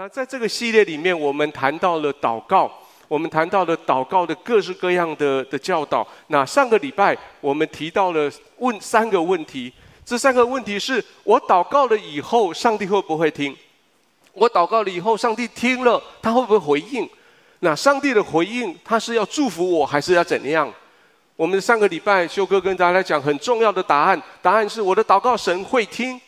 那在这个系列里面，我们谈到了祷告，我们谈到了祷告的各式各样的的教导。那上个礼拜我们提到了问三个问题，这三个问题是我祷告了以后，上帝会不会听？我祷告了以后，上帝听了，他会不会回应？那上帝的回应，他是要祝福我，还是要怎样？我们上个礼拜修哥跟大家讲很重要的答案，答案是我的祷告神会听，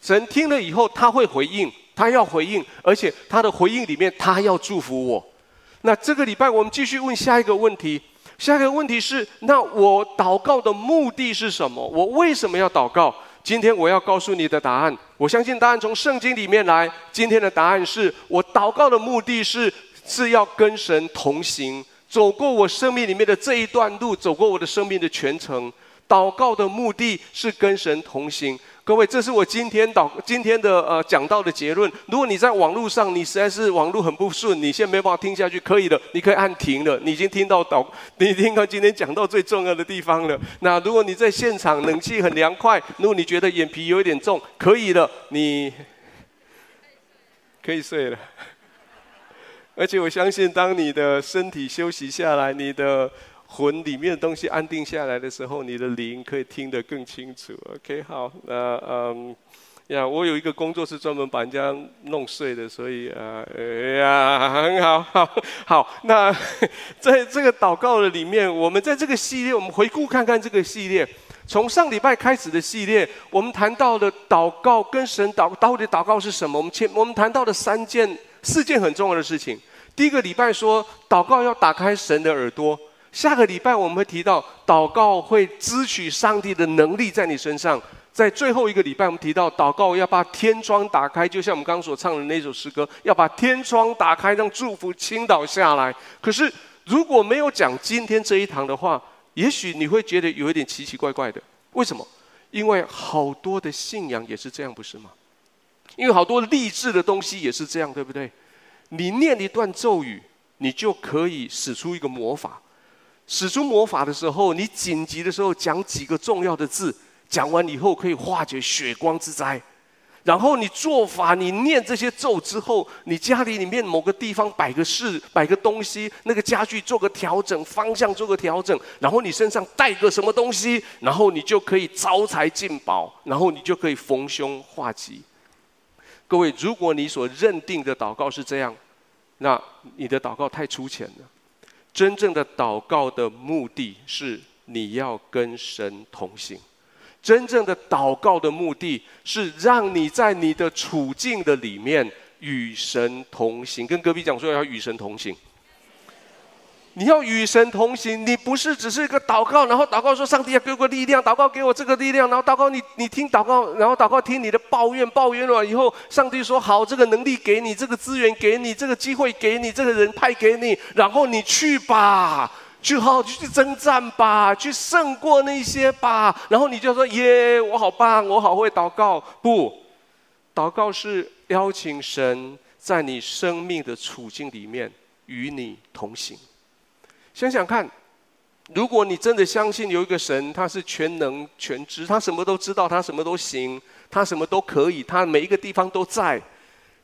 神听了以后他会回应，他要回应，而且他的回应里面他要祝福我。那这个礼拜我们继续问下一个问题，下一个问题是：那我祷告的目的是什么？我为什么要祷告？今天我要告诉你的答案，我相信答案从圣经里面来。今天的答案是我祷告的目的是是要跟神同行。走过我生命里面的这一段路，走过我的生命的全程，祷告的目的是跟神同行。各位，这是我今天导今天的呃讲到的结论。如果你在网络上，你实在是网络很不顺，你现在没办法听下去，可以的，你可以按停了。你已经听到导，你听到今天讲到最重要的地方了。那如果你在现场，冷气很凉快，如果你觉得眼皮有一点重，可以了，你可以睡了。而且我相信，当你的身体休息下来，你的魂里面的东西安定下来的时候，你的灵可以听得更清楚。OK，好，那嗯呀，我有一个工作是专门把人家弄碎的，所以啊，哎呀，很好，好，好。那 在这个祷告的里面，我们在这个系列，我们回顾看看这个系列，从上礼拜开始的系列，我们谈到的祷告跟神祷，到底祷告是什么？我们前我们谈到的三件。四件很重要的事情。第一个礼拜说，祷告要打开神的耳朵。下个礼拜我们会提到，祷告会支取上帝的能力在你身上。在最后一个礼拜，我们提到，祷告要把天窗打开，就像我们刚所唱的那首诗歌，要把天窗打开，让祝福倾倒下来。可是如果没有讲今天这一堂的话，也许你会觉得有一点奇奇怪怪的。为什么？因为好多的信仰也是这样，不是吗？因为好多励志的东西也是这样，对不对？你念一段咒语，你就可以使出一个魔法。使出魔法的时候，你紧急的时候讲几个重要的字，讲完以后可以化解血光之灾。然后你做法，你念这些咒之后，你家里里面某个地方摆个事，摆个东西，那个家具做个调整，方向做个调整，然后你身上带个什么东西，然后你就可以招财进宝，然后你就可以逢凶化吉。各位，如果你所认定的祷告是这样，那你的祷告太粗浅了。真正的祷告的目的是你要跟神同行，真正的祷告的目的是让你在你的处境的里面与神同行。跟隔壁讲说要与神同行。你要与神同行，你不是只是一个祷告，然后祷告说上帝要给我力量，祷告给我这个力量，然后祷告你你听祷告，然后祷告听你的抱怨，抱怨了以后，上帝说好，这个能力给你，这个资源给你，这个机会给你，这个人派给你，然后你去吧，去好好去征战吧，去胜过那些吧，然后你就说耶，我好棒，我好会祷告。不，祷告是邀请神在你生命的处境里面与你同行。想想看，如果你真的相信有一个神，他是全能全知，他什么都知道，他什么都行，他什么都可以，他每一个地方都在，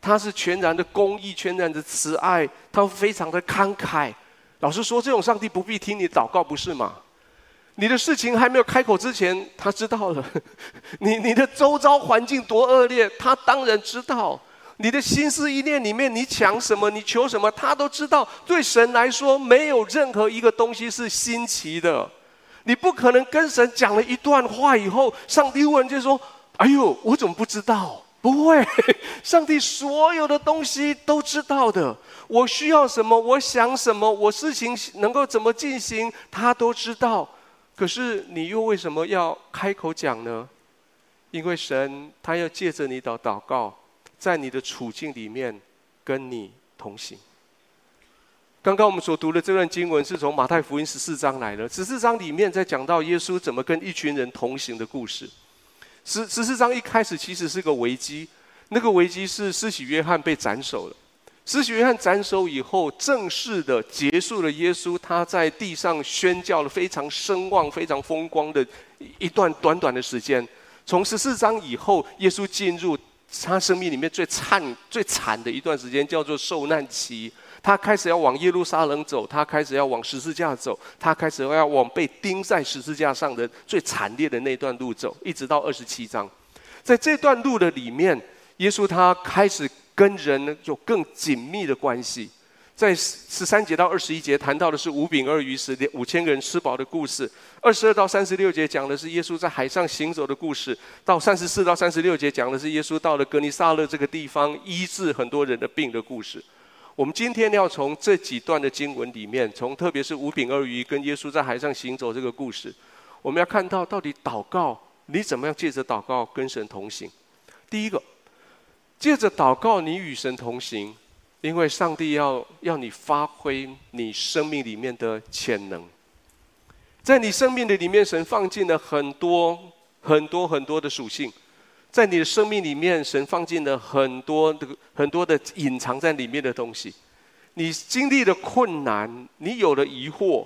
他是全然的公义，全然的慈爱，他非常的慷慨。老实说，这种上帝不必听你祷告，不是吗？你的事情还没有开口之前，他知道了。你你的周遭环境多恶劣，他当然知道。你的心思意念里面，你抢什么，你求什么，他都知道。对神来说，没有任何一个东西是新奇的。你不可能跟神讲了一段话以后，上帝问就说：“哎呦，我怎么不知道？”不会，上帝所有的东西都知道的。我需要什么，我想什么，我事情能够怎么进行，他都知道。可是你又为什么要开口讲呢？因为神他要借着你的祷告。在你的处境里面，跟你同行。刚刚我们所读的这段经文是从马太福音十四章来的。十四章里面在讲到耶稣怎么跟一群人同行的故事。十十四章一开始其实是个危机，那个危机是施洗约翰被斩首了。施洗约翰斩首以后，正式的结束了耶稣他在地上宣教了非常声望、非常风光的一段短短的时间。从十四章以后，耶稣进入。他生命里面最惨、最惨的一段时间，叫做受难期。他开始要往耶路撒冷走，他开始要往十字架走，他开始要往被钉在十字架上的最惨烈的那段路走，一直到二十七章。在这段路的里面，耶稣他开始跟人有更紧密的关系。在十三节到二十一节谈到的是五饼二鱼使五千个人吃饱的故事；二十二到三十六节讲的是耶稣在海上行走的故事；到三十四到三十六节讲的是耶稣到了格尼撒勒这个地方医治很多人的病的故事。我们今天要从这几段的经文里面，从特别是五饼二鱼跟耶稣在海上行走这个故事，我们要看到到底祷告你怎么样借着祷告跟神同行。第一个，借着祷告你与神同行。因为上帝要要你发挥你生命里面的潜能，在你生命的里面，神放进了很多很多很多的属性，在你的生命里面，神放进了很多的很多的隐藏在里面的东西。你经历了困难，你有了疑惑，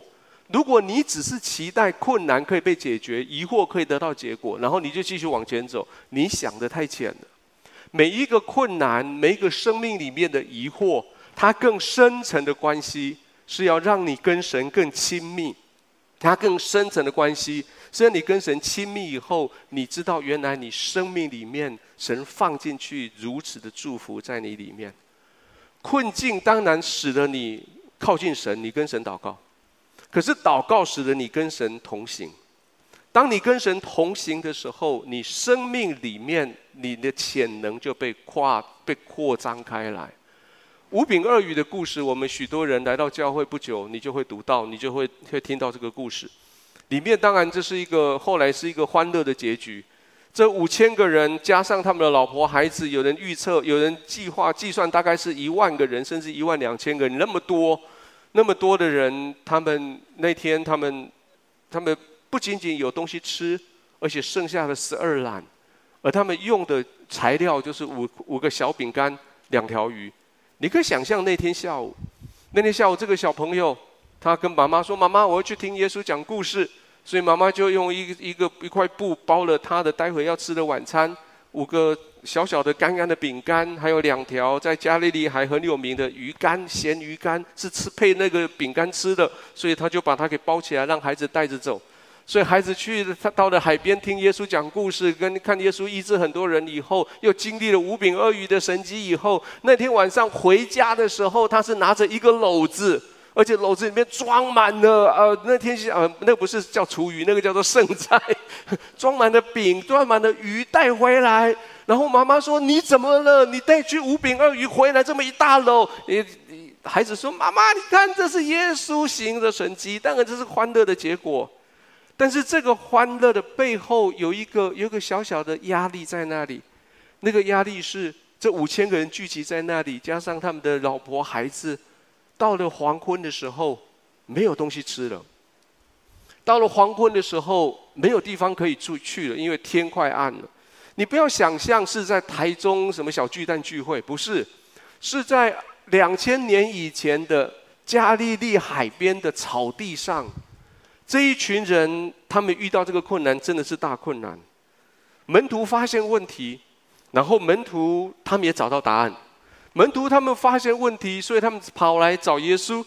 如果你只是期待困难可以被解决，疑惑可以得到结果，然后你就继续往前走，你想的太浅了。每一个困难，每一个生命里面的疑惑，它更深层的关系是要让你跟神更亲密。它更深层的关系是让你跟神亲密以后，你知道原来你生命里面神放进去如此的祝福在你里面。困境当然使得你靠近神，你跟神祷告，可是祷告使得你跟神同行。当你跟神同行的时候，你生命里面你的潜能就被跨被扩张开来。五饼二鱼的故事，我们许多人来到教会不久，你就会读到，你就会会听到这个故事。里面当然这是一个后来是一个欢乐的结局。这五千个人加上他们的老婆孩子，有人预测，有人计划计算，大概是一万个人，甚至一万两千个人，那么多，那么多的人，他们那天他们他们。不仅仅有东西吃，而且剩下了十二篮，而他们用的材料就是五五个小饼干、两条鱼。你可以想象那天下午，那天下午这个小朋友，他跟妈妈说：“妈妈，我要去听耶稣讲故事。”所以妈妈就用一一个一块布包了他的待会要吃的晚餐，五个小小的干干的饼干，还有两条在加利利还很有名的鱼干，咸鱼干是吃配那个饼干吃的，所以他就把它给包起来，让孩子带着走。所以孩子去，他到了海边听耶稣讲故事，跟看耶稣医治很多人以后，又经历了五饼二鱼的神迹以后，那天晚上回家的时候，他是拿着一个篓子，而且篓子里面装满了呃，那天呃，那不是叫厨余，那个叫做剩菜，装满了饼，装满了鱼带回来。然后妈妈说：“你怎么了？你带去五饼二鱼回来这么一大篓？”你孩子说：“妈妈，你看这是耶稣行的神迹，当然这是欢乐的结果。”但是这个欢乐的背后有一个有一个小小的压力在那里，那个压力是这五千个人聚集在那里，加上他们的老婆孩子，到了黄昏的时候没有东西吃了。到了黄昏的时候没有地方可以住去了，因为天快暗了。你不要想象是在台中什么小巨蛋聚会，不是，是在两千年以前的加利利海边的草地上。这一群人，他们遇到这个困难真的是大困难。门徒发现问题，然后门徒他们也找到答案。门徒他们发现问题，所以他们跑来找耶稣，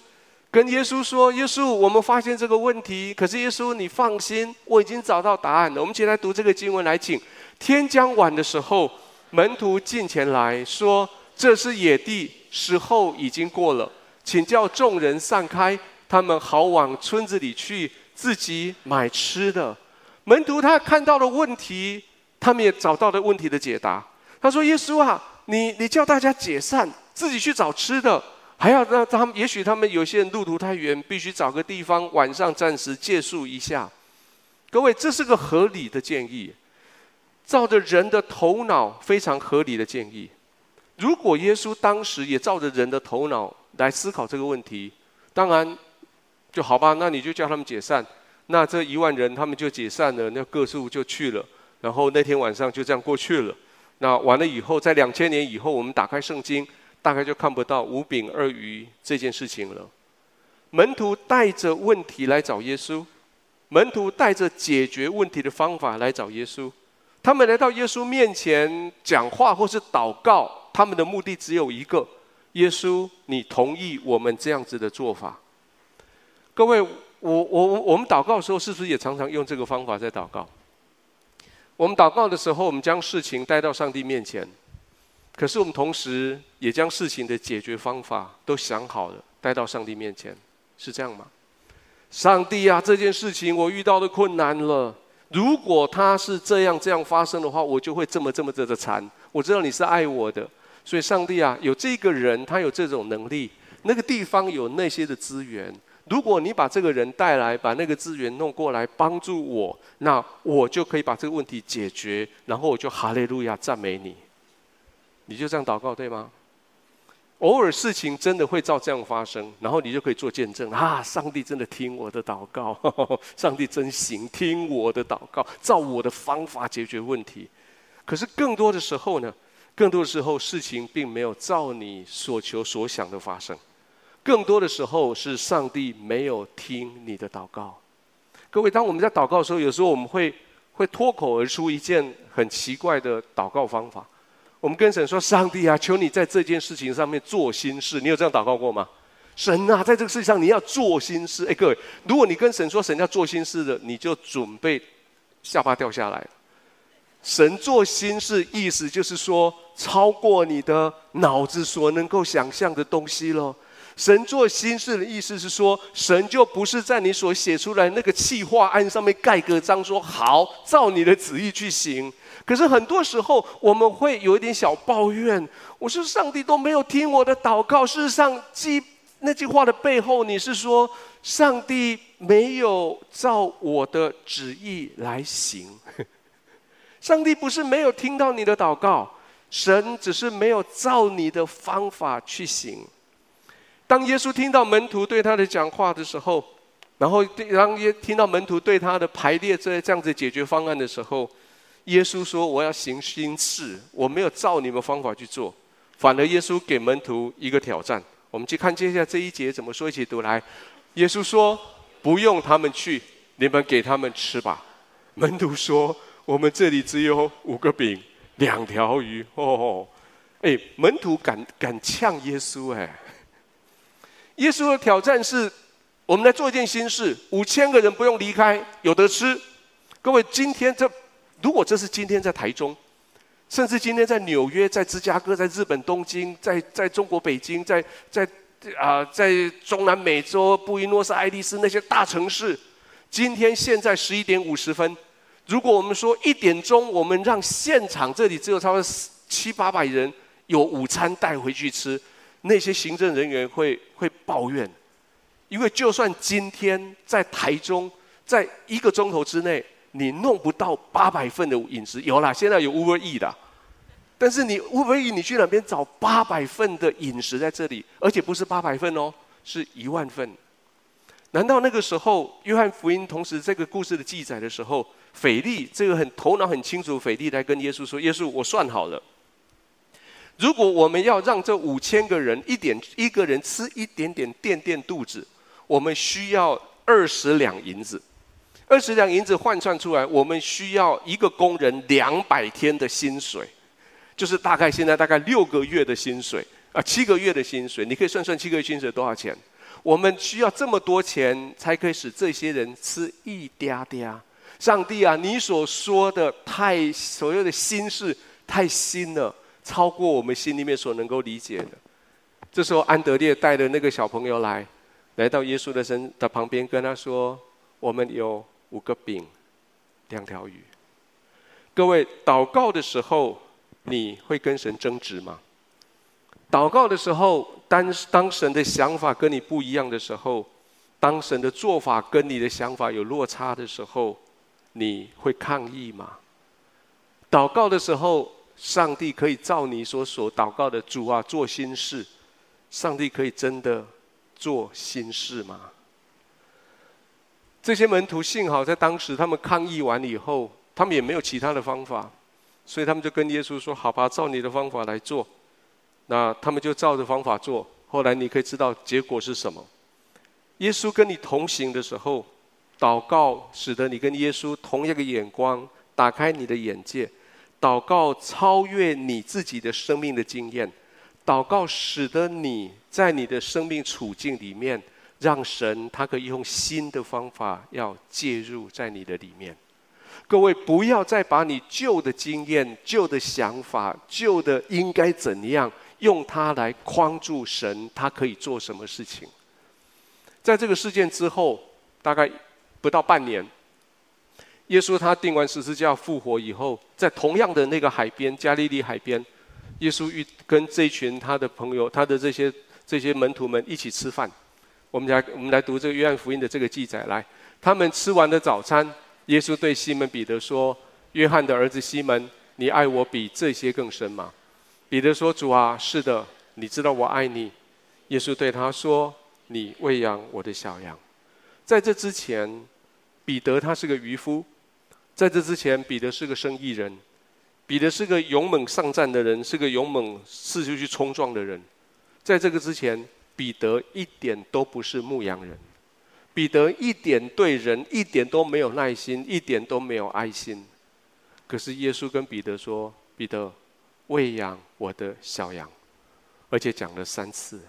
跟耶稣说：“耶稣，我们发现这个问题，可是耶稣你放心，我已经找到答案了。”我们起来读这个经文来，请。天将晚的时候，门徒进前来说：“这是野地，时候已经过了，请叫众人散开，他们好往村子里去。”自己买吃的，门徒他看到了问题，他们也找到了问题的解答。他说：“耶稣啊，你你叫大家解散，自己去找吃的，还要让他们，也许他们有些人路途太远，必须找个地方晚上暂时借宿一下。各位，这是个合理的建议，照着人的头脑非常合理的建议。如果耶稣当时也照着人的头脑来思考这个问题，当然。”就好吧，那你就叫他们解散，那这一万人他们就解散了，那各处就去了，然后那天晚上就这样过去了。那完了以后，在两千年以后，我们打开圣经，大概就看不到五饼二鱼这件事情了。门徒带着问题来找耶稣，门徒带着解决问题的方法来找耶稣，他们来到耶稣面前讲话或是祷告，他们的目的只有一个：耶稣，你同意我们这样子的做法？各位，我我我们祷告的时候，是不是也常常用这个方法在祷告？我们祷告的时候，我们将事情带到上帝面前，可是我们同时也将事情的解决方法都想好了，带到上帝面前，是这样吗？上帝啊，这件事情我遇到的困难了。如果他是这样这样发生的话，我就会这么这么这么惨。我知道你是爱我的，所以上帝啊，有这个人，他有这种能力，那个地方有那些的资源。如果你把这个人带来，把那个资源弄过来帮助我，那我就可以把这个问题解决，然后我就哈利路亚赞美你。你就这样祷告，对吗？偶尔事情真的会照这样发生，然后你就可以做见证啊！上帝真的听我的祷告，上帝真行，听我的祷告，照我的方法解决问题。可是更多的时候呢，更多的时候事情并没有照你所求所想的发生，更多的时候是上帝没有听你的祷告。各位，当我们在祷告的时候，有时候我们会会脱口而出一件很奇怪的祷告方法。我们跟神说：“上帝啊，求你在这件事情上面做心事。”你有这样祷告过吗？神啊，在这个事情上你要做心事。哎，各位，如果你跟神说神要做心事的，你就准备下巴掉下来。神做心事，意思就是说超过你的脑子所能够想象的东西了。神做新事的意思是说，神就不是在你所写出来那个企划案上面盖个章，说好照你的旨意去行。可是很多时候，我们会有一点小抱怨。我说上帝都没有听我的祷告。事实上，记那句话的背后，你是说上帝没有照我的旨意来行。上帝不是没有听到你的祷告，神只是没有照你的方法去行。当耶稣听到门徒对他的讲话的时候，然后当耶听到门徒对他的排列这这样子解决方案的时候。耶稣说：“我要行新事，我没有照你们方法去做，反而耶稣给门徒一个挑战。我们去看接下来这一节怎么说，一起读来。耶稣说：‘不用他们去，你们给他们吃吧。’门徒说：‘我们这里只有五个饼，两条鱼。’哦，哎，门徒敢敢呛耶稣哎！耶稣的挑战是：我们来做一件新事，五千个人不用离开，有得吃。各位，今天这。”如果这是今天在台中，甚至今天在纽约、在芝加哥、在日本东京、在在中国北京、在在啊、在中南美洲布宜诺斯艾利斯那些大城市，今天现在十一点五十分，如果我们说一点钟，我们让现场这里只有差不多七八百人有午餐带回去吃，那些行政人员会会抱怨，因为就算今天在台中，在一个钟头之内。你弄不到八百份的饮食，有啦，现在有 Uber E 的，但是你 Uber E 你去哪边找八百份的饮食在这里？而且不是八百份哦，是一万份。难道那个时候，约翰福音同时这个故事的记载的时候，腓力这个很头脑很清楚，腓力来跟耶稣说：“耶稣，我算好了，如果我们要让这五千个人一点一个人吃一点点垫垫肚子，我们需要二十两银子。”二十两银子换算出来，我们需要一个工人两百天的薪水，就是大概现在大概六个月的薪水啊，七个月的薪水，你可以算算七个月薪水多少钱？我们需要这么多钱才可以使这些人吃一嗲嗲。上帝啊，你所说的太所有的心事太新了，超过我们心里面所能够理解的。这时候，安德烈带着那个小朋友来，来到耶稣的身的旁边，跟他说：“我们有。”五个饼，两条鱼。各位，祷告的时候，你会跟神争执吗？祷告的时候，当当神的想法跟你不一样的时候，当神的做法跟你的想法有落差的时候，你会抗议吗？祷告的时候，上帝可以照你所所祷告的主啊做新事，上帝可以真的做新事吗？这些门徒幸好在当时，他们抗议完以后，他们也没有其他的方法，所以他们就跟耶稣说：“好吧，照你的方法来做。”那他们就照着方法做。后来你可以知道结果是什么？耶稣跟你同行的时候，祷告使得你跟耶稣同一个眼光、打开你的眼界，祷告超越你自己的生命的经验，祷告使得你在你的生命处境里面，让神他可以用新的方法要介入在你的里面。各位不要再把你旧的经验、旧的想法、旧的应该怎样，用它来框住神，他可以做什么事情。在这个事件之后，大概不到半年，耶稣他钉完十字架复活以后，在同样的那个海边，加利利海边，耶稣与跟这群他的朋友、他的这些这些门徒们一起吃饭。我们来我们来读这个约翰福音的这个记载，来，他们吃完的早餐。耶稣对西门彼得说：“约翰的儿子西门，你爱我比这些更深吗？”彼得说：“主啊，是的，你知道我爱你。”耶稣对他说：“你喂养我的小羊。”在这之前，彼得他是个渔夫；在这之前，彼得是个生意人；彼得是个勇猛上战的人，是个勇猛四处去冲撞的人。在这个之前，彼得一点都不是牧羊人。彼得一点对人一点都没有耐心，一点都没有爱心。可是耶稣跟彼得说：“彼得，喂养我的小羊。”而且讲了三次。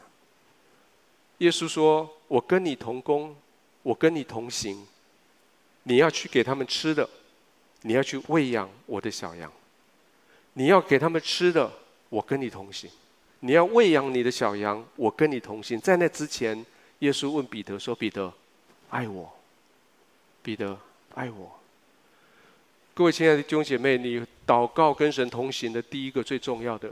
耶稣说：“我跟你同工，我跟你同行。你要去给他们吃的，你要去喂养我的小羊。你要给他们吃的，我跟你同行。你要喂养你的小羊，我跟你同行。”在那之前，耶稣问彼得说：“彼得。”爱我，彼得，爱我。各位亲爱的弟兄姐妹，你祷告跟神同行的第一个最重要的，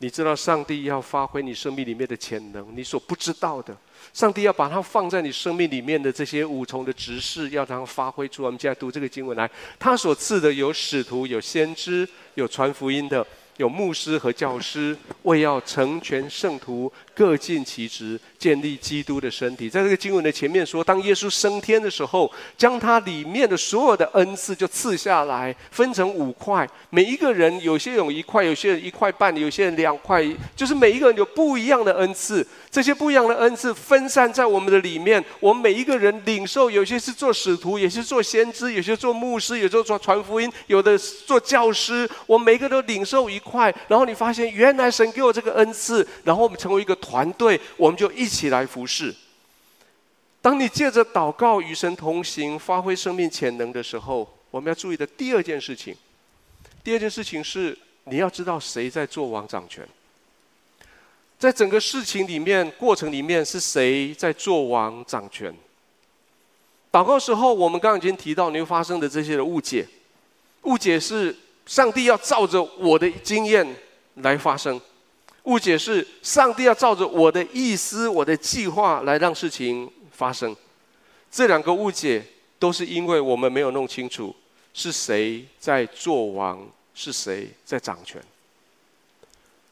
你知道上帝要发挥你生命里面的潜能，你所不知道的，上帝要把它放在你生命里面的这些五重的执事，要让它发挥出来。我们现在读这个经文来，他所赐的有使徒，有先知，有传福音的。有牧师和教师，为要成全圣徒，各尽其职，建立基督的身体。在这个经文的前面说，当耶稣升天的时候，将他里面的所有的恩赐就赐下来，分成五块，每一个人有些有一块，有些人一块半，有些人两块，就是每一个人有不一样的恩赐。这些不一样的恩赐分散在我们的里面，我们每一个人领受，有些是做使徒，有些做先知，有些做牧师，有些做传福音，有的做教师。我们每一个都领受一。快，然后你发现原来神给我这个恩赐，然后我们成为一个团队，我们就一起来服侍。当你借着祷告与神同行，发挥生命潜能的时候，我们要注意的第二件事情，第二件事情是你要知道谁在做王掌权，在整个事情里面、过程里面是谁在做王掌权。祷告时候，我们刚刚已经提到你会发生的这些的误解，误解是。上帝要照着我的经验来发生，误解是上帝要照着我的意思、我的计划来让事情发生。这两个误解都是因为我们没有弄清楚是谁在做王，是谁在掌权。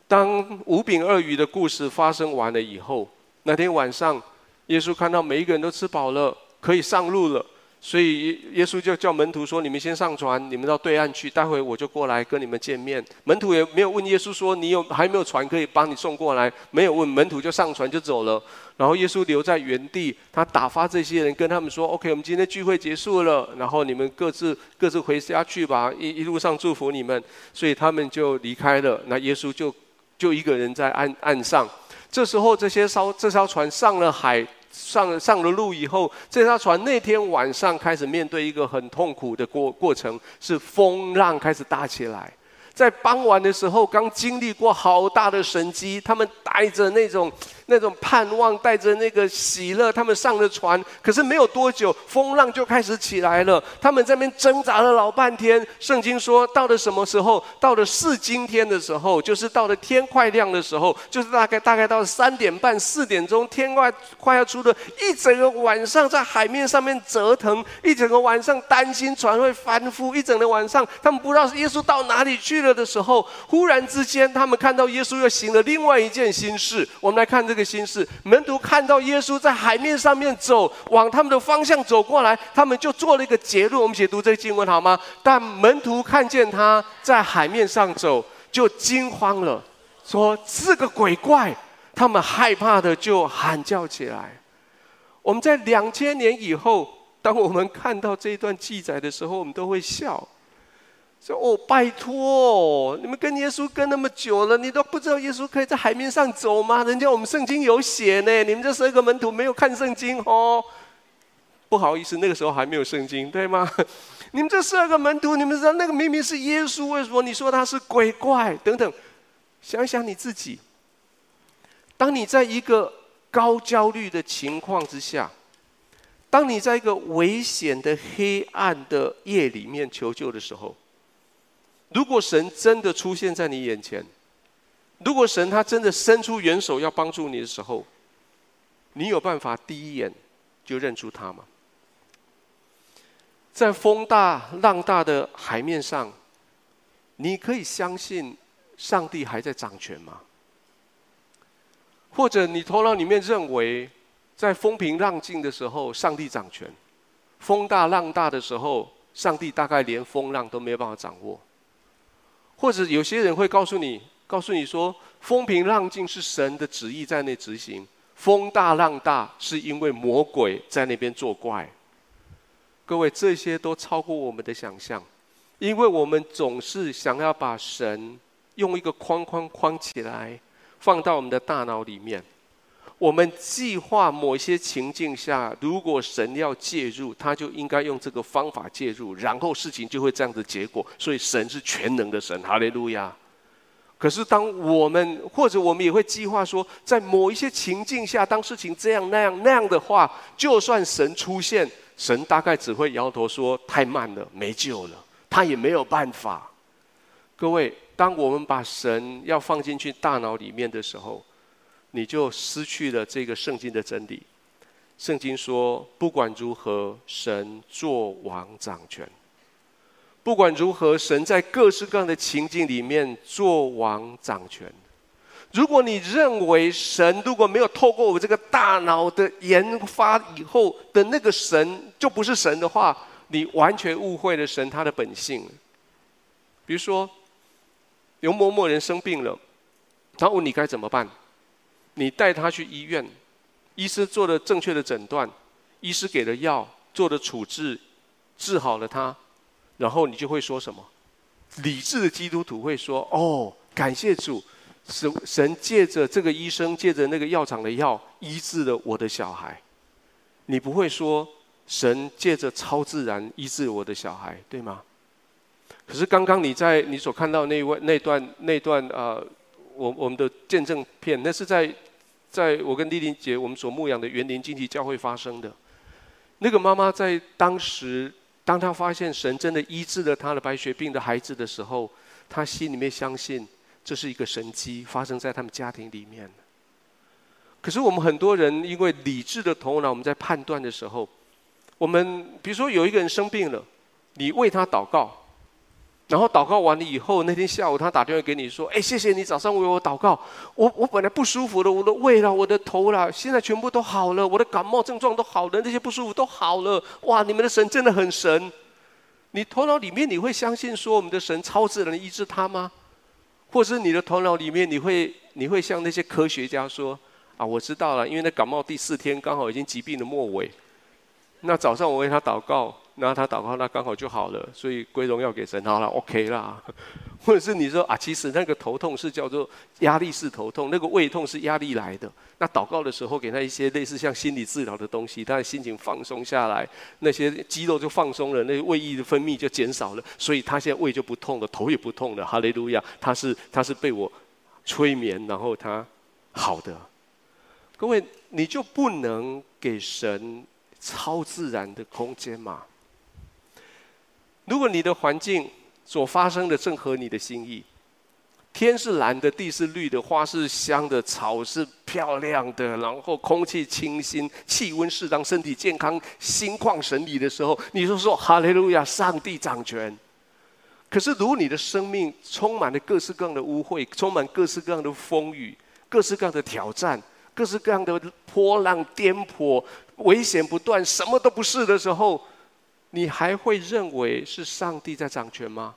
当五饼二鱼的故事发生完了以后，那天晚上，耶稣看到每一个人都吃饱了，可以上路了。所以耶稣就叫门徒说：“你们先上船，你们到对岸去，待会我就过来跟你们见面。”门徒也没有问耶稣说：“你有还没有船可以帮你送过来？”没有问，门徒就上船就走了。然后耶稣留在原地，他打发这些人跟他们说：“OK，我们今天聚会结束了，然后你们各自各自回家去吧。一一路上祝福你们。”所以他们就离开了。那耶稣就就一个人在岸岸上。这时候这些艘这艘船上了海。上上了路以后，这艘船那天晚上开始面对一个很痛苦的过过程，是风浪开始大起来。在傍晚的时候，刚经历过好大的神机，他们带着那种。那种盼望，带着那个喜乐，他们上了船。可是没有多久，风浪就开始起来了。他们在那边挣扎了老半天。圣经说，到了什么时候？到了四更天的时候，就是到了天快亮的时候，就是大概大概到三点半、四点钟，天快快要出的，一整个晚上在海面上面折腾，一整个晚上担心船会翻覆，一整个晚上他们不知道耶稣到哪里去了的时候，忽然之间，他们看到耶稣又行了另外一件新事。我们来看这个。这个心事，门徒看到耶稣在海面上面走，往他们的方向走过来，他们就做了一个结论。我们解读这个经文好吗？但门徒看见他在海面上走，就惊慌了，说是个鬼怪。他们害怕的就喊叫起来。我们在两千年以后，当我们看到这一段记载的时候，我们都会笑。说哦，拜托，你们跟耶稣跟那么久了，你都不知道耶稣可以在海面上走吗？人家我们圣经有写呢，你们这十二个门徒没有看圣经哦。不好意思，那个时候还没有圣经，对吗？你们这十二个门徒，你们知道那个明明是耶稣，为什么你说他是鬼怪？等等，想想你自己，当你在一个高焦虑的情况之下。当你在一个危险的黑暗的夜里面求救的时候，如果神真的出现在你眼前，如果神他真的伸出援手要帮助你的时候，你有办法第一眼就认出他吗？在风大浪大的海面上，你可以相信上帝还在掌权吗？或者你头脑里面认为？在风平浪静的时候，上帝掌权；风大浪大的时候，上帝大概连风浪都没有办法掌握。或者有些人会告诉你，告诉你说，风平浪静是神的旨意在那执行，风大浪大是因为魔鬼在那边作怪。各位，这些都超过我们的想象，因为我们总是想要把神用一个框框框起来，放到我们的大脑里面。我们计划某一些情境下，如果神要介入，他就应该用这个方法介入，然后事情就会这样的结果。所以神是全能的神，哈利路亚。可是当我们或者我们也会计划说，在某一些情境下，当事情这样那样那样的话，就算神出现，神大概只会摇头说太慢了，没救了，他也没有办法。各位，当我们把神要放进去大脑里面的时候，你就失去了这个圣经的真理。圣经说，不管如何，神作王掌权。不管如何，神在各式各样的情境里面作王掌权。如果你认为神如果没有透过我这个大脑的研发以后的那个神就不是神的话，你完全误会了神他的本性。比如说，有某某人生病了，他问你该怎么办？你带他去医院，医师做了正确的诊断，医师给了药，做了处置，治好了他，然后你就会说什么？理智的基督徒会说：“哦，感谢主，神神借着这个医生，借着那个药厂的药，医治了我的小孩。”你不会说神借着超自然医治我的小孩，对吗？可是刚刚你在你所看到那位那段那段啊、呃，我我们的见证片，那是在。在我跟丽玲姐我们所牧养的园林经济教会发生的，那个妈妈在当时，当她发现神真的医治了她的白血病的孩子的时候，她心里面相信这是一个神迹发生在他们家庭里面。可是我们很多人因为理智的头脑，我们在判断的时候，我们比如说有一个人生病了，你为他祷告。然后祷告完了以后，那天下午他打电话给你说：“哎，谢谢你早上为我祷告。我我本来不舒服的，我的胃了，我的头了，现在全部都好了，我的感冒症状都好了，那些不舒服都好了。哇，你们的神真的很神！你头脑里面你会相信说我们的神超自然医治他吗？或是你的头脑里面你会你会像那些科学家说：啊，我知道了，因为那感冒第四天刚好已经疾病的末尾。那早上我为他祷告。”然后他祷告，那刚好就好了，所以归荣耀给神，好了，OK 啦。或者是你说啊，其实那个头痛是叫做压力式头痛，那个胃痛是压力来的。那祷告的时候给他一些类似像心理治疗的东西，他的心情放松下来，那些肌肉就放松了，那胃液的分泌就减少了，所以他现在胃就不痛了，头也不痛了。哈利路亚，他是他是被我催眠，然后他好的。各位，你就不能给神超自然的空间吗？如果你的环境所发生的正合你的心意，天是蓝的，地是绿的，花是香的，草是漂亮的，然后空气清新，气温适当，身体健康，心旷神怡的时候，你就说哈利路亚，上帝掌权。可是，如果你的生命充满了各式各样的污秽，充满各式各样的风雨，各式各样的挑战，各式各样的波浪颠簸，危险不断，什么都不是的时候。你还会认为是上帝在掌权吗？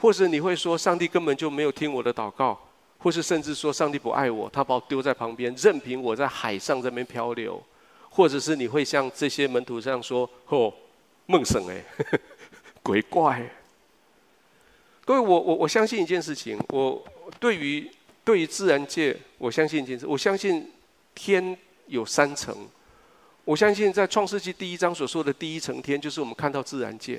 或者你会说上帝根本就没有听我的祷告，或是甚至说上帝不爱我，他把我丢在旁边，任凭我在海上这边漂流，或者是你会像这些门徒这样说：“哦，梦神哎，鬼怪。”各位，我我我相信一件事情，我对于对于自然界，我相信一件事，我相信天有三层。我相信在创世纪第一章所说的第一层天，就是我们看到自然界。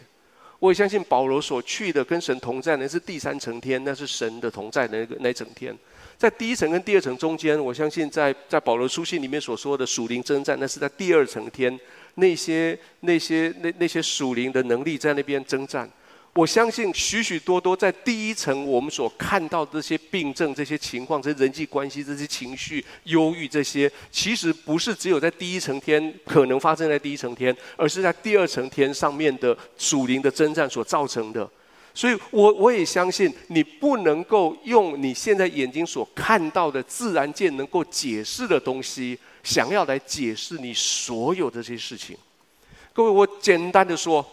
我也相信保罗所去的跟神同在的是第三层天，那是神的同在的那个那层天。在第一层跟第二层中间，我相信在在保罗书信里面所说的属灵征战，那是在第二层天，那些那些那那些属灵的能力在那边征战。我相信许许多多在第一层我们所看到的这些病症、这些情况、这些人际关系、这些情绪、忧郁，这些其实不是只有在第一层天可能发生在第一层天，而是在第二层天上面的属灵的征战所造成的。所以我我也相信，你不能够用你现在眼睛所看到的自然界能够解释的东西，想要来解释你所有这些事情。各位，我简单的说。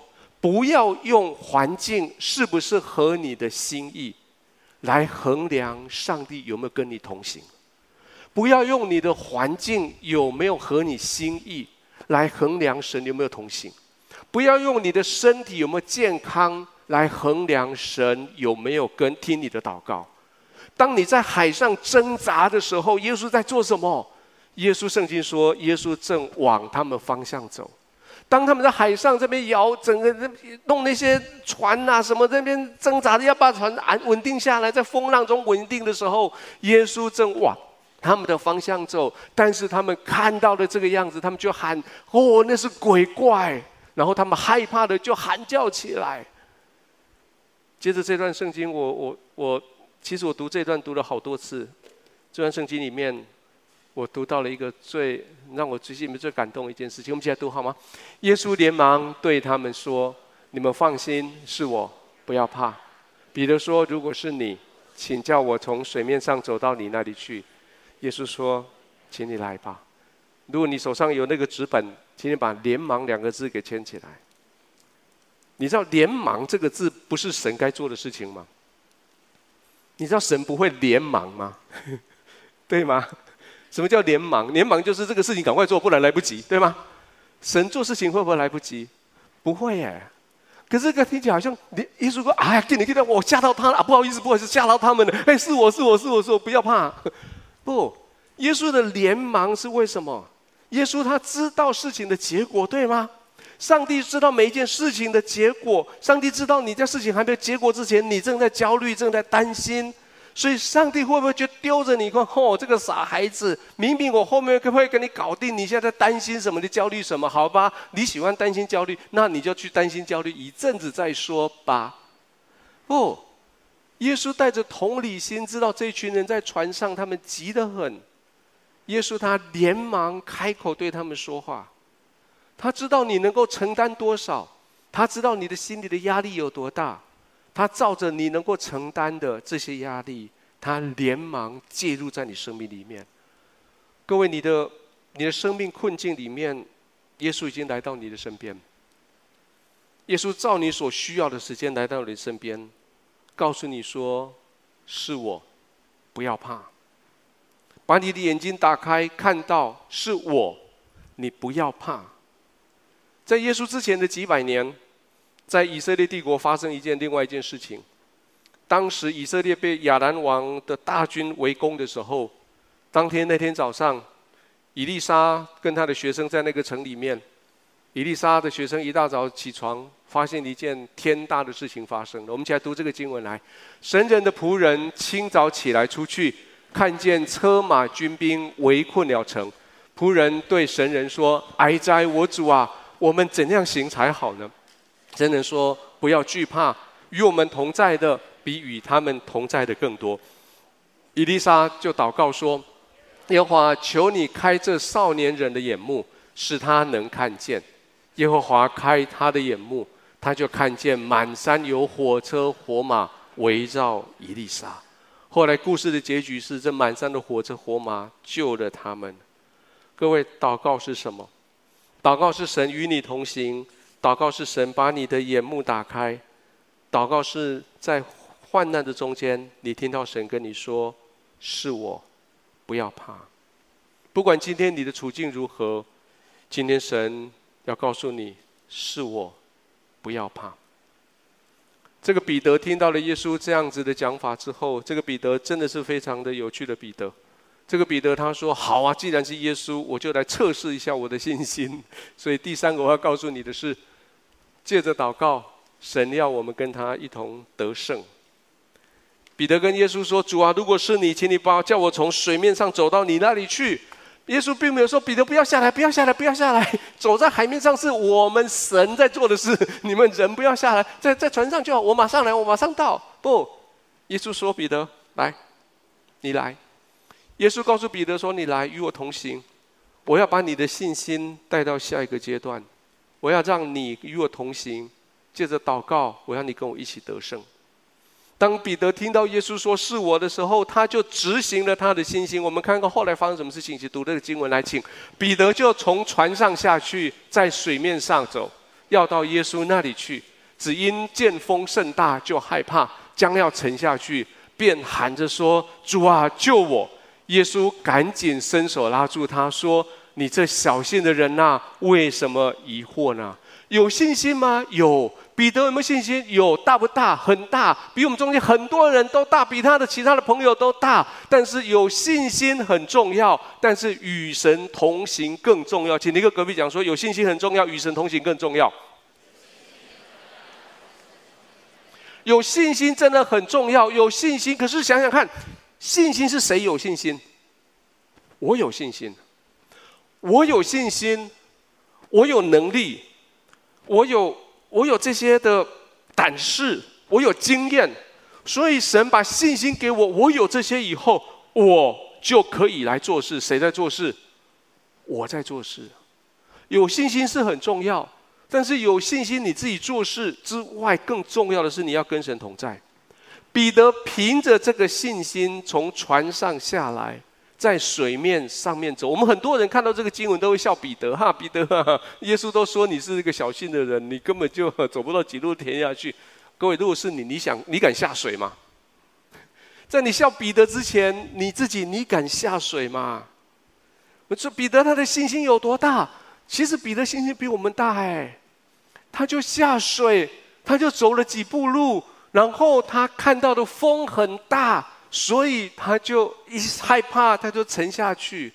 不要用环境是不是合你的心意来衡量上帝有没有跟你同行。不要用你的环境有没有合你心意来衡量神有没有同行。不要用你的身体有没有健康来衡量神有没有跟听你的祷告。当你在海上挣扎的时候，耶稣在做什么？耶稣圣经说，耶稣正往他们方向走。当他们在海上这边摇，整个弄那些船呐、什么，这边挣扎着要把船安稳定下来，在风浪中稳定的时候，耶稣正往他们的方向走。但是他们看到了这个样子，他们就喊：“哦，那是鬼怪！”然后他们害怕的就喊叫起来。接着这段圣经，我我我，其实我读这段读了好多次。这段圣经里面。我读到了一个最让我最近最感动的一件事情，我们一起来读好吗？耶稣连忙对他们说：“你们放心，是我，不要怕。”彼得说：“如果是你，请叫我从水面上走到你那里去。”耶稣说：“请你来吧。”如果你手上有那个纸本，请你把“连忙”两个字给签起来。你知道“连忙”这个字不是神该做的事情吗？你知道神不会连忙吗？对吗？什么叫连忙？连忙就是这个事情赶快做，不然来不及，对吗？神做事情会不会来不及？不会耶。可是这个听起来好像，耶稣说：“哎呀，给你听到我吓到他了，不好意思，不好意思，吓到他们了。”哎，是我是我是我是我，不要怕。不，耶稣的连忙是为什么？耶稣他知道事情的结果，对吗？上帝知道每一件事情的结果，上帝知道你在事情还没有结果之前，你正在焦虑，正在担心。所以，上帝会不会就丢着你？说：“哦，这个傻孩子，明明我后面会不可以跟你搞定？你现在在担心什么？你焦虑什么？好吧，你喜欢担心焦虑，那你就去担心焦虑一阵子再说吧。”不，耶稣带着同理心，知道这群人在船上，他们急得很。耶稣他连忙开口对他们说话，他知道你能够承担多少，他知道你的心里的压力有多大。他照着你能够承担的这些压力，他连忙介入在你生命里面。各位，你的你的生命困境里面，耶稣已经来到你的身边。耶稣照你所需要的时间来到你身边，告诉你说：“是我，不要怕。”把你的眼睛打开，看到是我，你不要怕。在耶稣之前的几百年。在以色列帝国发生一件另外一件事情，当时以色列被亚兰王的大军围攻的时候，当天那天早上，以利沙跟他的学生在那个城里面，以利沙的学生一大早起床，发现一件天大的事情发生了。我们起来读这个经文来：神人的仆人清早起来出去，看见车马军兵围困了城，仆人对神人说：“哀哉，我主啊，我们怎样行才好呢？”真人说：“不要惧怕，与我们同在的比与他们同在的更多。”伊丽莎就祷告说：“耶和华，求你开这少年人的眼目，使他能看见。”耶和华开他的眼目，他就看见满山有火车火马围绕伊丽莎。后来故事的结局是，这满山的火车火马救了他们。各位，祷告是什么？祷告是神与你同行。祷告是神把你的眼目打开，祷告是在患难的中间，你听到神跟你说：“是我，不要怕。”不管今天你的处境如何，今天神要告诉你：“是我，不要怕。”这个彼得听到了耶稣这样子的讲法之后，这个彼得真的是非常的有趣的彼得。这个彼得他说：“好啊，既然是耶稣，我就来测试一下我的信心。所以第三个我要告诉你的是，借着祷告，神要我们跟他一同得胜。”彼得跟耶稣说：“主啊，如果是你，请你把叫我从水面上走到你那里去。”耶稣并没有说：“彼得不要下来，不要下来，不要下来。走在海面上是我们神在做的事，你们人不要下来，在在船上就好。我马上来，我马上到。”不，耶稣说：“彼得，来，你来。”耶稣告诉彼得说：“你来与我同行，我要把你的信心带到下一个阶段，我要让你与我同行，借着祷告，我要你跟我一起得胜。”当彼得听到耶稣说是我的时候，他就执行了他的信心。我们看看后来发生什么事情，一起读这个经文来，请彼得就从船上下去，在水面上走，要到耶稣那里去。只因见风甚大，就害怕，将要沉下去，便喊着说：“主啊，救我！”耶稣赶紧伸手拉住他说：“你这小信的人呐，为什么疑惑呢？有信心吗？有。”彼得有没有信心？有，大不大？很大，比我们中间很多人都大，比他的其他的朋友都大。但是有信心很重要，但是与神同行更重要。请你跟隔壁讲说：有信心很重要，与神同行更重要。有信心真的很重要，有信心。可是想想看，信心是谁有信心？我有信心，我有信心，我有能力，我有。我有这些的胆识，我有经验，所以神把信心给我。我有这些以后，我就可以来做事。谁在做事？我在做事。有信心是很重要，但是有信心你自己做事之外，更重要的是你要跟神同在。彼得凭着这个信心从船上下来。在水面上面走，我们很多人看到这个经文都会笑彼得哈，彼得哈，耶稣都说你是一个小信的人，你根本就走不到几路田下去。各位，如果是你，你想你敢下水吗？在你笑彼得之前，你自己你敢下水吗？我说彼得他的信心有多大？其实彼得信心比我们大哎，他就下水，他就走了几步路，然后他看到的风很大。所以他就一害怕，他就沉下去。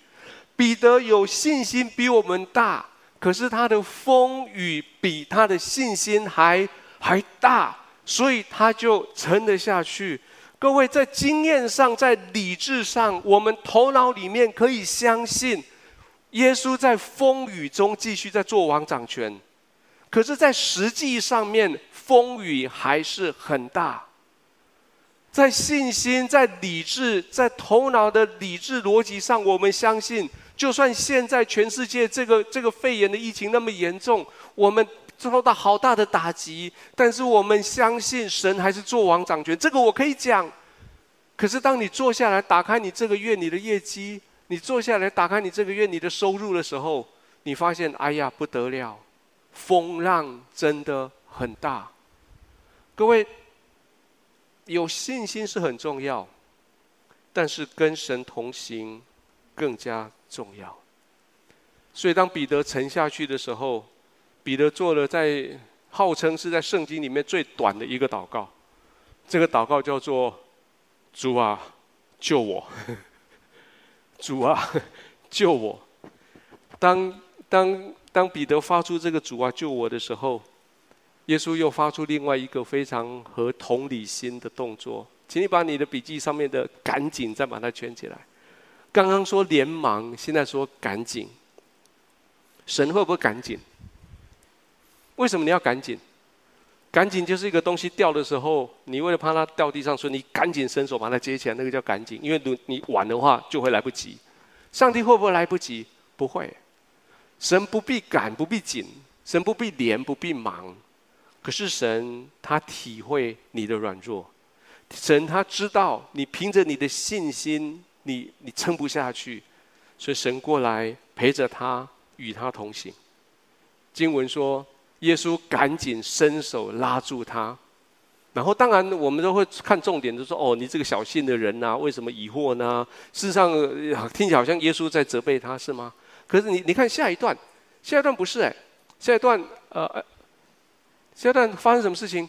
彼得有信心比我们大，可是他的风雨比他的信心还还大，所以他就沉了下去。各位，在经验上，在理智上，我们头脑里面可以相信，耶稣在风雨中继续在做王掌权，可是，在实际上面，风雨还是很大。在信心、在理智、在头脑的理智逻辑上，我们相信，就算现在全世界这个这个肺炎的疫情那么严重，我们受到好大的打击，但是我们相信神还是做王掌权。这个我可以讲。可是当你坐下来，打开你这个月你的业绩，你坐下来打开你这个月你的收入的时候，你发现，哎呀，不得了，风浪真的很大。各位。有信心是很重要，但是跟神同行更加重要。所以当彼得沉下去的时候，彼得做了在号称是在圣经里面最短的一个祷告。这个祷告叫做“主啊，救我！主啊，救我！”当当当彼得发出这个“主啊，救我”的时候，耶稣又发出另外一个非常合同理心的动作，请你把你的笔记上面的“赶紧”再把它圈起来。刚刚说连忙，现在说赶紧。神会不会赶紧？为什么你要赶紧？赶紧就是一个东西掉的时候，你为了怕它掉地上，所以你赶紧伸手把它接起来，那个叫赶紧。因为你你晚的话就会来不及。上帝会不会来不及？不会。神不必赶，不必紧，神不必连，不必忙。可是神他体会你的软弱，神他知道你凭着你的信心，你你撑不下去，所以神过来陪着他，与他同行。经文说，耶稣赶紧伸手拉住他，然后当然我们都会看重点，就说哦，你这个小信的人呐，为什么疑惑呢？事实上听起来好像耶稣在责备他，是吗？可是你你看下一段，下一段不是哎，下一段呃。下一段发生什么事情？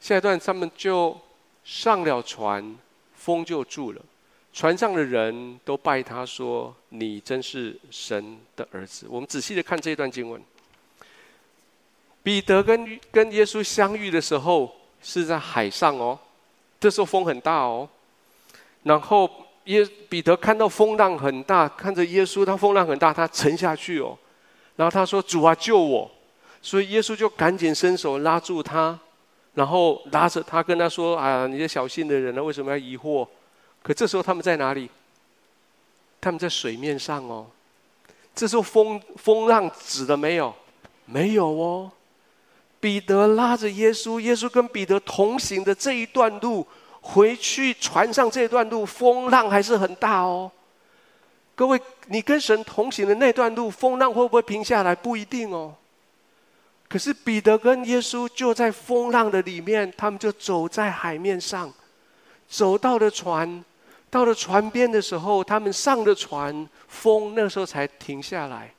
下一段他们就上了船，风就住了，船上的人都拜他说：“你真是神的儿子。”我们仔细的看这一段经文。彼得跟跟耶稣相遇的时候是在海上哦，这时候风很大哦，然后耶彼得看到风浪很大，看着耶稣，他风浪很大，他沉下去哦，然后他说：“主啊，救我！”所以耶稣就赶紧伸手拉住他，然后拉着他跟他说：“啊，你这小心的人呢，为什么要疑惑？”可这时候他们在哪里？他们在水面上哦，这时候风风浪止了没有？没有哦。彼得拉着耶稣，耶稣跟彼得同行的这一段路，回去船上这段路，风浪还是很大哦。各位，你跟神同行的那段路，风浪会不会平下来？不一定哦。可是彼得跟耶稣就在风浪的里面，他们就走在海面上，走到了船，到了船边的时候，他们上了船，风那时候才停下来。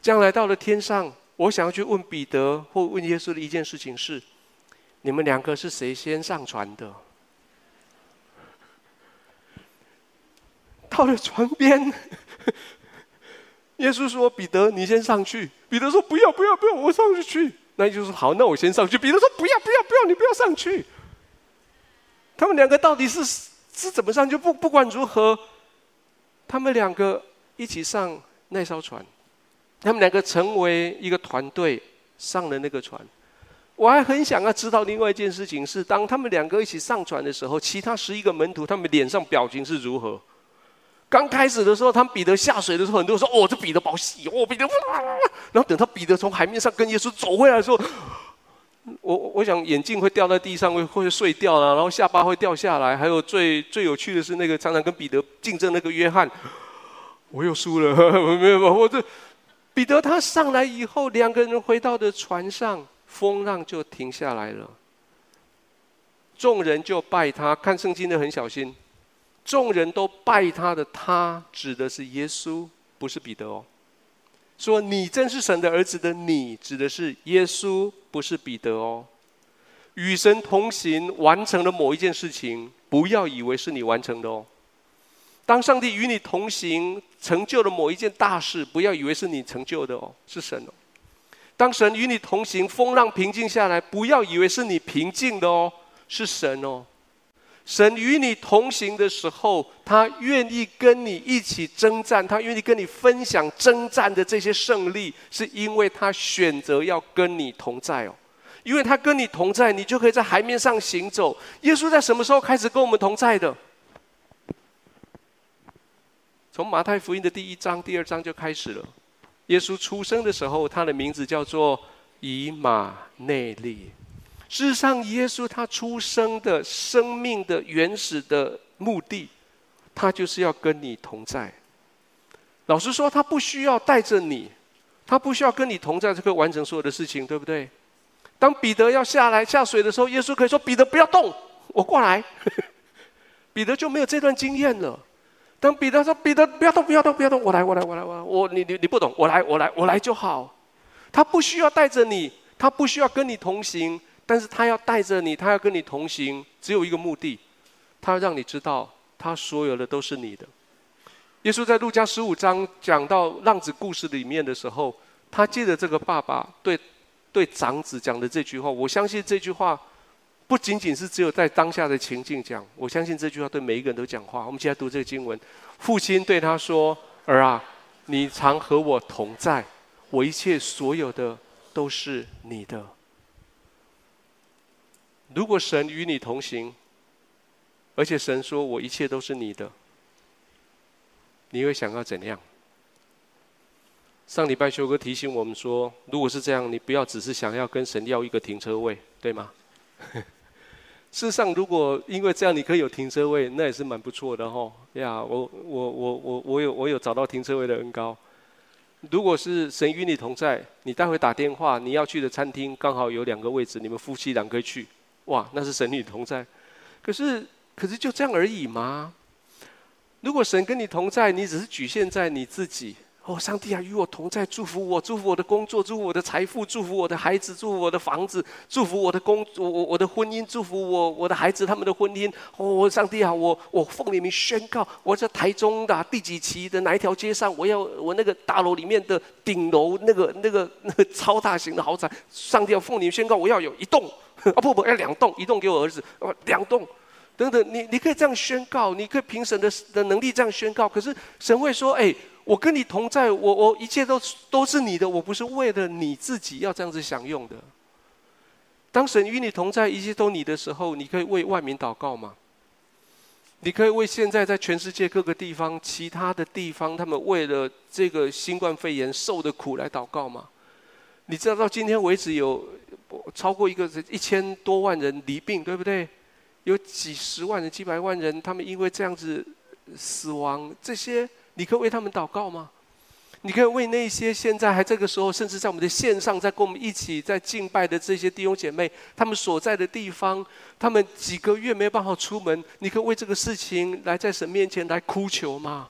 将来到了天上。我想要去问彼得或问耶稣的一件事情是：你们两个是谁先上船的？到了船边，耶稣说：“彼得，你先上去。”彼得说：“不要，不要，不要，我上去去。”那耶稣说：“好，那我先上去。”彼得说：“不要，不要，不要，你不要上去。”他们两个到底是是怎么上去？不不管如何，他们两个一起上那艘船。他们两个成为一个团队，上了那个船。我还很想要知道另外一件事情是：当他们两个一起上船的时候，其他十一个门徒他们脸上表情是如何？刚开始的时候，他们彼得下水的时候，很多人说：“哦，这彼得宝喜哦，彼得。”然后等到彼得从海面上跟耶稣走回来的时候，我我想眼镜会掉在地上，会会碎掉了，然后下巴会掉下来。还有最最有趣的是，那个常常跟彼得竞争那个约翰，我又输了，没 有没有，我这。彼得他上来以后，两个人回到的船上，风浪就停下来了。众人就拜他，看圣经的很小心。众人都拜他的，他指的是耶稣，不是彼得哦。说你真是神的儿子的你，指的是耶稣，不是彼得哦。与神同行，完成了某一件事情，不要以为是你完成的哦。当上帝与你同行，成就了某一件大事，不要以为是你成就的哦，是神哦。当神与你同行，风浪平静下来，不要以为是你平静的哦，是神哦。神与你同行的时候，他愿意跟你一起征战，他愿意跟你分享征战的这些胜利，是因为他选择要跟你同在哦。因为他跟你同在，你就可以在海面上行走。耶稣在什么时候开始跟我们同在的？从马太福音的第一章、第二章就开始了。耶稣出生的时候，他的名字叫做以马内利。事实上，耶稣他出生的生命的原始的目的，他就是要跟你同在。老实说，他不需要带着你，他不需要跟你同在，这个完成所有的事情，对不对？当彼得要下来下水的时候，耶稣可以说：“彼得，不要动，我过来。”彼得就没有这段经验了。当彼得说：“彼得，不要动，不要动，不要动，我来，我来，我来，我，我你你你不懂，我来，我来，我来就好。”他不需要带着你，他不需要跟你同行，但是他要带着你，他要跟你同行，只有一个目的，他要让你知道，他所有的都是你的。耶稣在路加十五章讲到浪子故事里面的时候，他借着这个爸爸对对长子讲的这句话，我相信这句话。不仅仅是只有在当下的情境讲，我相信这句话对每一个人都讲话。我们现在读这个经文，父亲对他说：“儿啊，你常和我同在，我一切所有的都是你的。如果神与你同行，而且神说我一切都是你的，你会想要怎样？”上礼拜修哥提醒我们说，如果是这样，你不要只是想要跟神要一个停车位，对吗？事实上，如果因为这样你可以有停车位，那也是蛮不错的吼。呀，我我我我我有我有找到停车位的恩膏。如果是神与你同在，你待会打电话，你要去的餐厅刚好有两个位置，你们夫妻俩可以去。哇，那是神与同在。可是可是就这样而已吗？如果神跟你同在，你只是局限在你自己，哦，上帝啊，与我同在，祝福我，祝福我的工作，祝福我的财富，祝福我的孩子，祝福我的房子，祝福我的工，我我我的婚姻，祝福我我的孩子他们的婚姻。哦，上帝啊，我我奉你名宣告，我在台中的第几期的哪一条街上，我要我那个大楼里面的顶楼那个那个那个超大型的豪宅，上帝要奉你宣告，我要有一栋 啊不不要两栋，一栋给我儿子，啊两栋。等等，你你可以这样宣告，你可以凭神的的能力这样宣告。可是神会说：“哎，我跟你同在，我我一切都都是你的，我不是为了你自己要这样子享用的。”当神与你同在，一切都你的时候，你可以为万民祷告吗？你可以为现在在全世界各个地方、其他的地方，他们为了这个新冠肺炎受的苦来祷告吗？你知道到今天为止有超过一个一千多万人离病，对不对？有几十万人、几百万人，他们因为这样子死亡，这些你可以为他们祷告吗？你可以为那些现在还这个时候，甚至在我们的线上，在跟我们一起在敬拜的这些弟兄姐妹，他们所在的地方，他们几个月没有办法出门，你可以为这个事情来在神面前来哭求吗？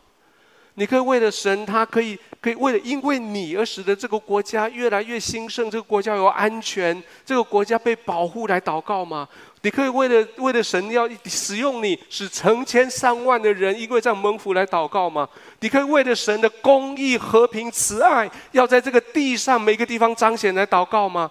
你可以为了神，他可以可以为了因为你而使得这个国家越来越兴盛，这个国家有安全，这个国家被保护来祷告吗？你可以为了为了神要使用你，使成千上万的人因为这样蒙福来祷告吗？你可以为了神的公义、和平、慈爱，要在这个地上每个地方彰显来祷告吗？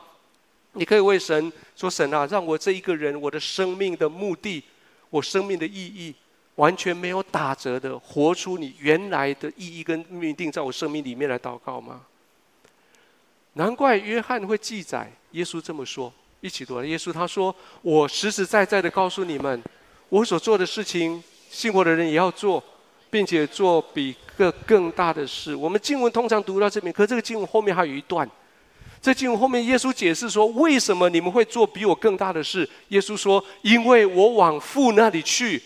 你可以为神说：“神啊，让我这一个人，我的生命的目的，我生命的意义，完全没有打折的，活出你原来的意义跟命定，在我生命里面来祷告吗？”难怪约翰会记载耶稣这么说。一起读。耶稣他说：“我实实在在的告诉你们，我所做的事情，信我的人也要做，并且做比个更大的事。”我们经文通常读到这边，可这个经文后面还有一段。这经文后面，耶稣解释说：“为什么你们会做比我更大的事？”耶稣说：“因为我往父那里去，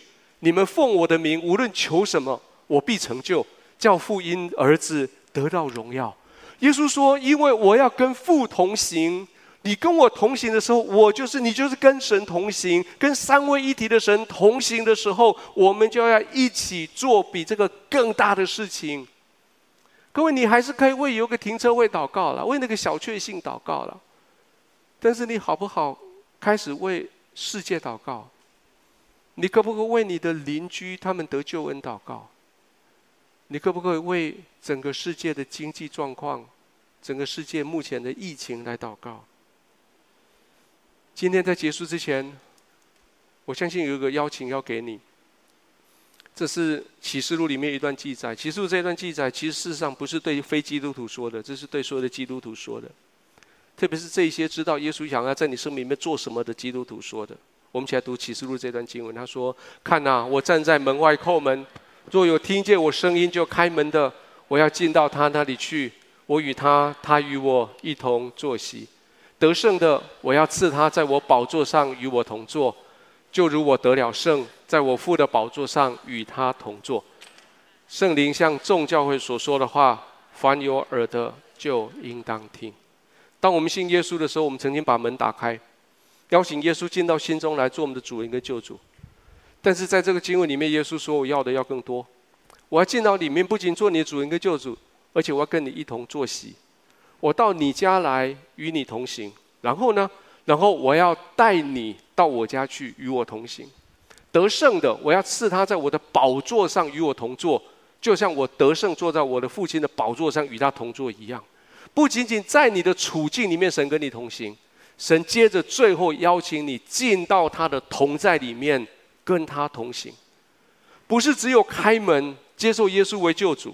你们奉我的名无论求什么，我必成就，叫父因儿子得到荣耀。”耶稣说：“因为我要跟父同行。”你跟我同行的时候，我就是你，就是跟神同行，跟三位一体的神同行的时候，我们就要一起做比这个更大的事情。各位，你还是可以为有个停车位祷告了，为那个小确幸祷告了。但是你好不好开始为世界祷告？你可不可以为你的邻居他们得救恩祷告？你可不可以为整个世界的经济状况、整个世界目前的疫情来祷告？今天在结束之前，我相信有一个邀请要给你。这是启示录里面一段记载。启示录这一段记载，其实事实上不是对非基督徒说的，这是对所有的基督徒说的。特别是这些知道耶稣想要在你生命里面做什么的基督徒说的。我们起来读启示录这段经文。他说：“看哪，我站在门外叩门，若有听见我声音就开门的，我要进到他那里去，我与他，他与我一同坐席。”得胜的，我要赐他在我宝座上与我同坐，就如我得了胜，在我父的宝座上与他同坐。圣灵向众教会所说的话，凡有耳的就应当听。当我们信耶稣的时候，我们曾经把门打开，邀请耶稣进到心中来做我们的主人跟救主。但是在这个经文里面，耶稣说：“我要的要更多，我要进到里面，不仅做你的主人跟救主，而且我要跟你一同坐席。”我到你家来与你同行，然后呢？然后我要带你到我家去与我同行。得胜的，我要赐他在我的宝座上与我同坐，就像我得胜坐在我的父亲的宝座上与他同坐一样。不仅仅在你的处境里面，神跟你同行，神接着最后邀请你进到他的同在里面，跟他同行。不是只有开门接受耶稣为救主。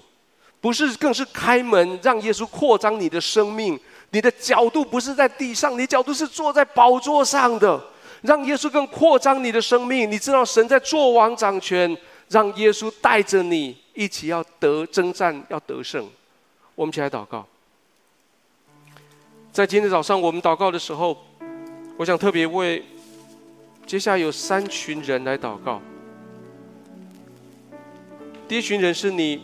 不是，更是开门让耶稣扩张你的生命。你的角度不是在地上，你角度是坐在宝座上的，让耶稣更扩张你的生命。你知道神在做王掌权，让耶稣带着你一起要得征战，要得胜。我们一起来祷告。在今天早上我们祷告的时候，我想特别为接下来有三群人来祷告。第一群人是你。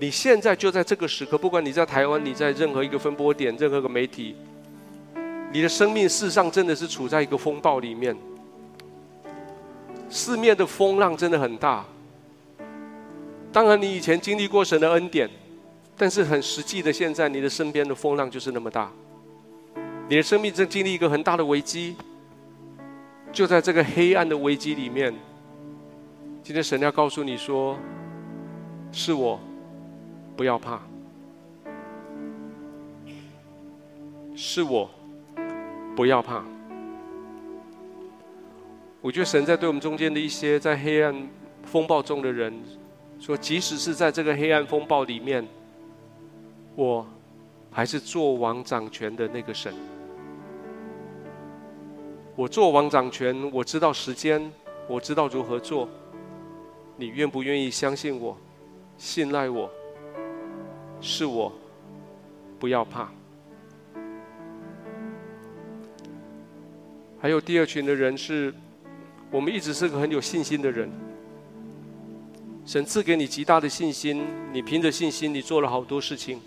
你现在就在这个时刻，不管你在台湾，你在任何一个分播点，任何一个媒体，你的生命事实上真的是处在一个风暴里面，四面的风浪真的很大。当然，你以前经历过神的恩典，但是很实际的，现在你的身边的风浪就是那么大，你的生命正经历一个很大的危机。就在这个黑暗的危机里面，今天神要告诉你说：“是我，不要怕。是我，不要怕。”我觉得神在对我们中间的一些在黑暗风暴中的人说：“即使是在这个黑暗风暴里面，我还是作王掌权的那个神。”我做王掌权，我知道时间，我知道如何做。你愿不愿意相信我，信赖我？是我，不要怕。还有第二群的人是，我们一直是个很有信心的人。神赐给你极大的信心，你凭着信心，你做了好多事情。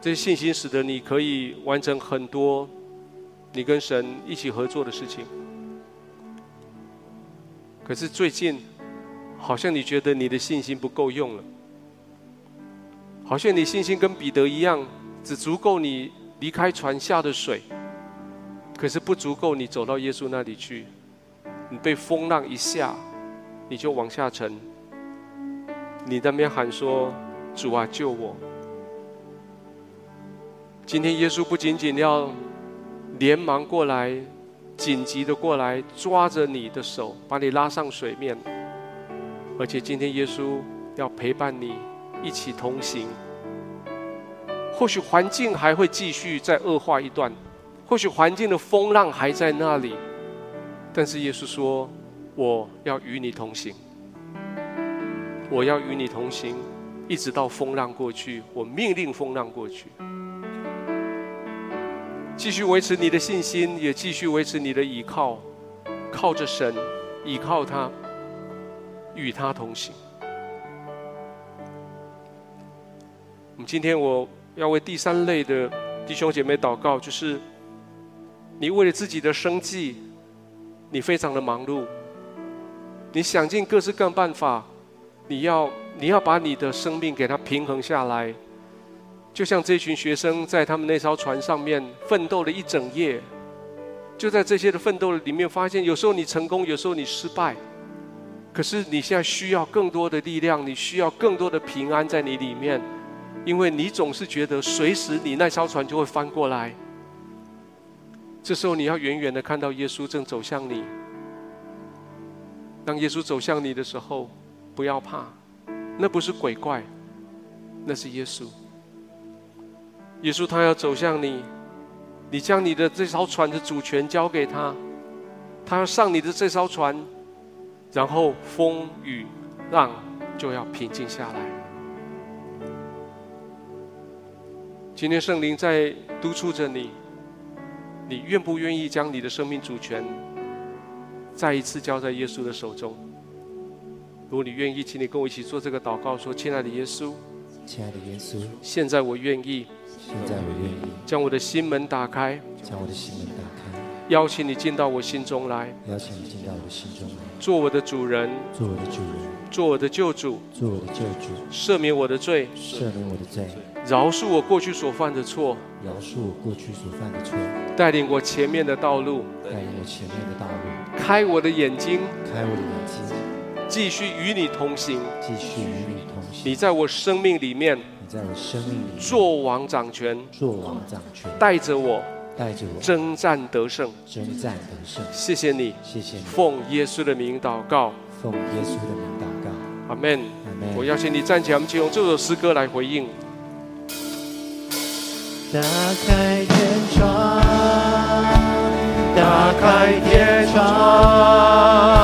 这些信心使得你可以完成很多。你跟神一起合作的事情，可是最近，好像你觉得你的信心不够用了，好像你信心跟彼得一样，只足够你离开船下的水，可是不足够你走到耶稣那里去。你被风浪一下，你就往下沉。你在那边喊说：“主啊，救我！”今天耶稣不仅仅要。连忙过来，紧急的过来抓着你的手，把你拉上水面。而且今天耶稣要陪伴你一起同行。或许环境还会继续再恶化一段，或许环境的风浪还在那里，但是耶稣说：“我要与你同行，我要与你同行，一直到风浪过去。我命令风浪过去。”继续维持你的信心，也继续维持你的依靠，靠着神，依靠他，与他同行。我们今天我要为第三类的弟兄姐妹祷告，就是你为了自己的生计，你非常的忙碌，你想尽各式各办法，你要你要把你的生命给他平衡下来。就像这群学生在他们那艘船上面奋斗了一整夜，就在这些的奋斗里面，发现有时候你成功，有时候你失败。可是你现在需要更多的力量，你需要更多的平安在你里面，因为你总是觉得随时你那艘船就会翻过来。这时候你要远远的看到耶稣正走向你。当耶稣走向你的时候，不要怕，那不是鬼怪，那是耶稣。耶稣他要走向你，你将你的这艘船的主权交给他，他要上你的这艘船，然后风雨浪就要平静下来。今天圣灵在督促着你，你愿不愿意将你的生命主权再一次交在耶稣的手中？如果你愿意，请你跟我一起做这个祷告，说：“亲爱的耶稣，亲爱的耶稣，现在我愿意。”现在我愿意将我的心门打开，将我的心门打开，邀请你进到我心中来，邀请你进到我的心中来，做我的主人，做我的主人，做我的救主，做我的救主，赦免我的罪，赦免我的罪，饶恕我过去所犯的错，饶恕我过去所犯的错，带领我前面的道路，带领我前面的道路，开我的眼睛，开我的眼睛，继续与你同行，继续与你同行，你在我生命里面。在我生命里做王掌权，做王掌权，带着我，带着我征战得胜，征战得胜。谢谢你，谢谢你。奉耶稣的名祷告，奉耶稣的名祷告。阿门。我邀请你站起来，我们就用这首诗歌来回应。打开天窗，打开天窗，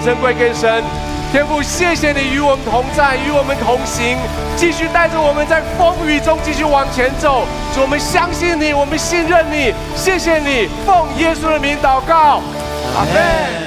掌声归给神。天父，谢谢你与我们同在，与我们同行，继续带着我们在风雨中继续往前走。主，我们相信你，我们信任你。谢谢你，奉耶稣的名祷告，阿门。